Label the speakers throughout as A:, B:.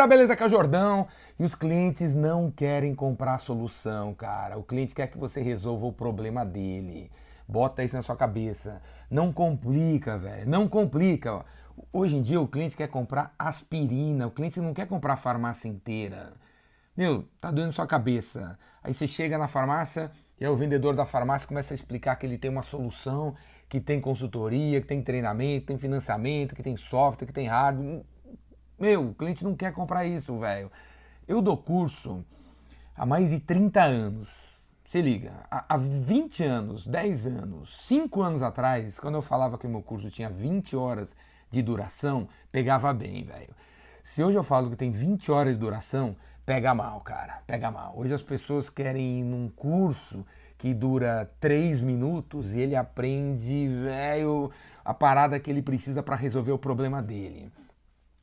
A: galera, beleza? Aqui é Jordão. E os clientes não querem comprar solução, cara. O cliente quer que você resolva o problema dele. Bota isso na sua cabeça. Não complica, velho. Não complica. Hoje em dia o cliente quer comprar aspirina. O cliente não quer comprar a farmácia inteira. Meu, tá doendo sua cabeça. Aí você chega na farmácia e aí o vendedor da farmácia começa a explicar que ele tem uma solução, que tem consultoria, que tem treinamento, que tem financiamento, que tem software, que tem hardware. Meu, o cliente não quer comprar isso, velho. Eu dou curso há mais de 30 anos. Se liga, há 20 anos, 10 anos, 5 anos atrás, quando eu falava que o meu curso tinha 20 horas de duração, pegava bem, velho. Se hoje eu falo que tem 20 horas de duração, pega mal, cara, pega mal. Hoje as pessoas querem ir num curso que dura 3 minutos e ele aprende, velho, a parada que ele precisa para resolver o problema dele.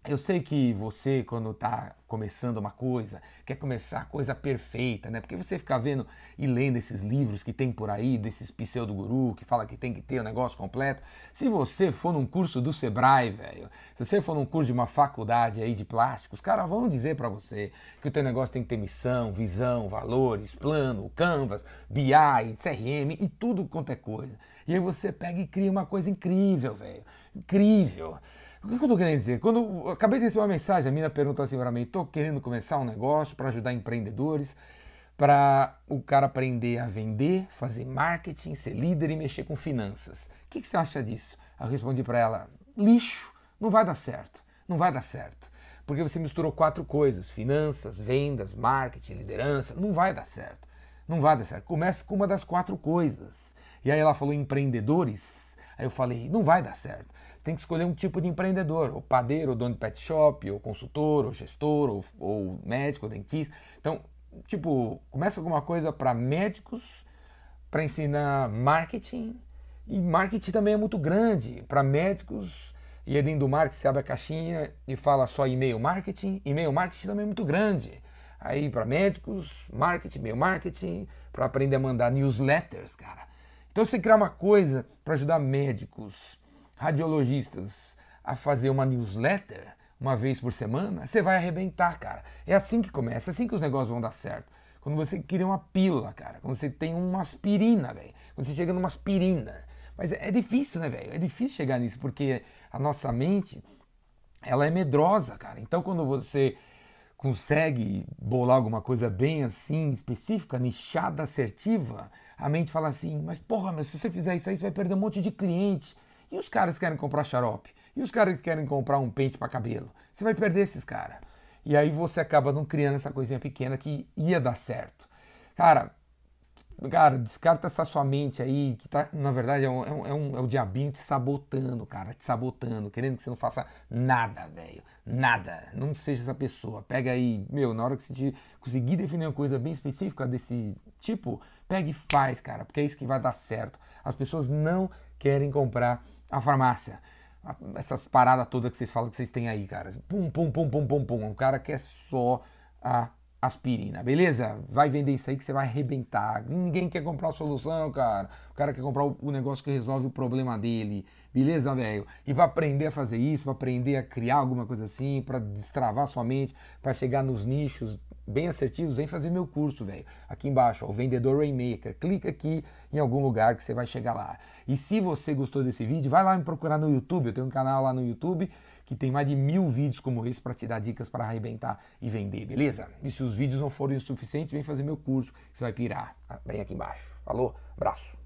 A: Eu sei que você, quando está começando uma coisa, quer começar a coisa perfeita, né? Porque você fica vendo e lendo esses livros que tem por aí, desses pseudo-guru, que fala que tem que ter o negócio completo. Se você for num curso do Sebrae, velho, se você for num curso de uma faculdade aí de plásticos, os caras vão dizer para você que o teu negócio tem que ter missão, visão, valores, plano, canvas, BI, CRM e tudo quanto é coisa. E aí você pega e cria uma coisa incrível, velho. Incrível. O que eu estou querendo dizer? Quando acabei de receber uma mensagem, a mina perguntou assim para mim: estou querendo começar um negócio para ajudar empreendedores, para o cara aprender a vender, fazer marketing, ser líder e mexer com finanças. O que, que você acha disso? Eu respondi para ela: lixo, não vai dar certo, não vai dar certo. Porque você misturou quatro coisas: finanças, vendas, marketing, liderança. Não vai dar certo. Não vai dar certo. Comece com uma das quatro coisas. E aí ela falou empreendedores. Aí eu falei, não vai dar certo tem que escolher um tipo de empreendedor, o padeiro, o dono de pet shop, o consultor, o gestor, ou, ou médico, ou dentista. Então, tipo, começa alguma coisa para médicos, para ensinar marketing, e marketing também é muito grande para médicos. E aí dentro do marketing você abre a caixinha e fala só e-mail marketing. E-mail marketing também é muito grande. Aí para médicos, marketing, e-mail marketing, para aprender a mandar newsletters, cara. Então você criar uma coisa para ajudar médicos, radiologistas a fazer uma newsletter uma vez por semana, você vai arrebentar, cara. É assim que começa, é assim que os negócios vão dar certo. Quando você cria uma pílula, cara. Quando você tem uma aspirina, velho. Quando você chega numa aspirina. Mas é, é difícil, né, velho? É difícil chegar nisso, porque a nossa mente, ela é medrosa, cara. Então, quando você consegue bolar alguma coisa bem assim, específica, nichada, assertiva, a mente fala assim, mas porra, mas se você fizer isso aí, você vai perder um monte de cliente. E os caras que querem comprar xarope? E os caras que querem comprar um pente para cabelo? Você vai perder esses caras. E aí você acaba não criando essa coisinha pequena que ia dar certo. Cara, cara, descarta essa sua mente aí, que tá, na verdade, é, é, um, é, um, é o diabinho te sabotando, cara, te sabotando, querendo que você não faça nada, velho. Nada. Não seja essa pessoa. Pega aí, meu, na hora que você conseguir definir uma coisa bem específica desse tipo, pega e faz, cara, porque é isso que vai dar certo. As pessoas não querem comprar a farmácia. Essa parada toda que vocês falam que vocês têm aí, cara. Pum, pum, pum, pum, pum, pum. O cara quer só a aspirina, beleza? Vai vender isso aí que você vai arrebentar. Ninguém quer comprar a solução, cara. O cara quer comprar o negócio que resolve o problema dele, beleza, velho? E para aprender a fazer isso, para aprender a criar alguma coisa assim, para destravar sua mente, para chegar nos nichos bem assertivos, vem fazer meu curso, velho. Aqui embaixo, ó, o Vendedor Rainmaker. Clica aqui em algum lugar que você vai chegar lá. E se você gostou desse vídeo, vai lá me procurar no YouTube. Eu tenho um canal lá no YouTube que tem mais de mil vídeos como esse para te dar dicas para arrebentar e vender, beleza? E se os vídeos não forem o suficiente, vem fazer meu curso, você vai pirar. Vem aqui embaixo. Falou? Abraço.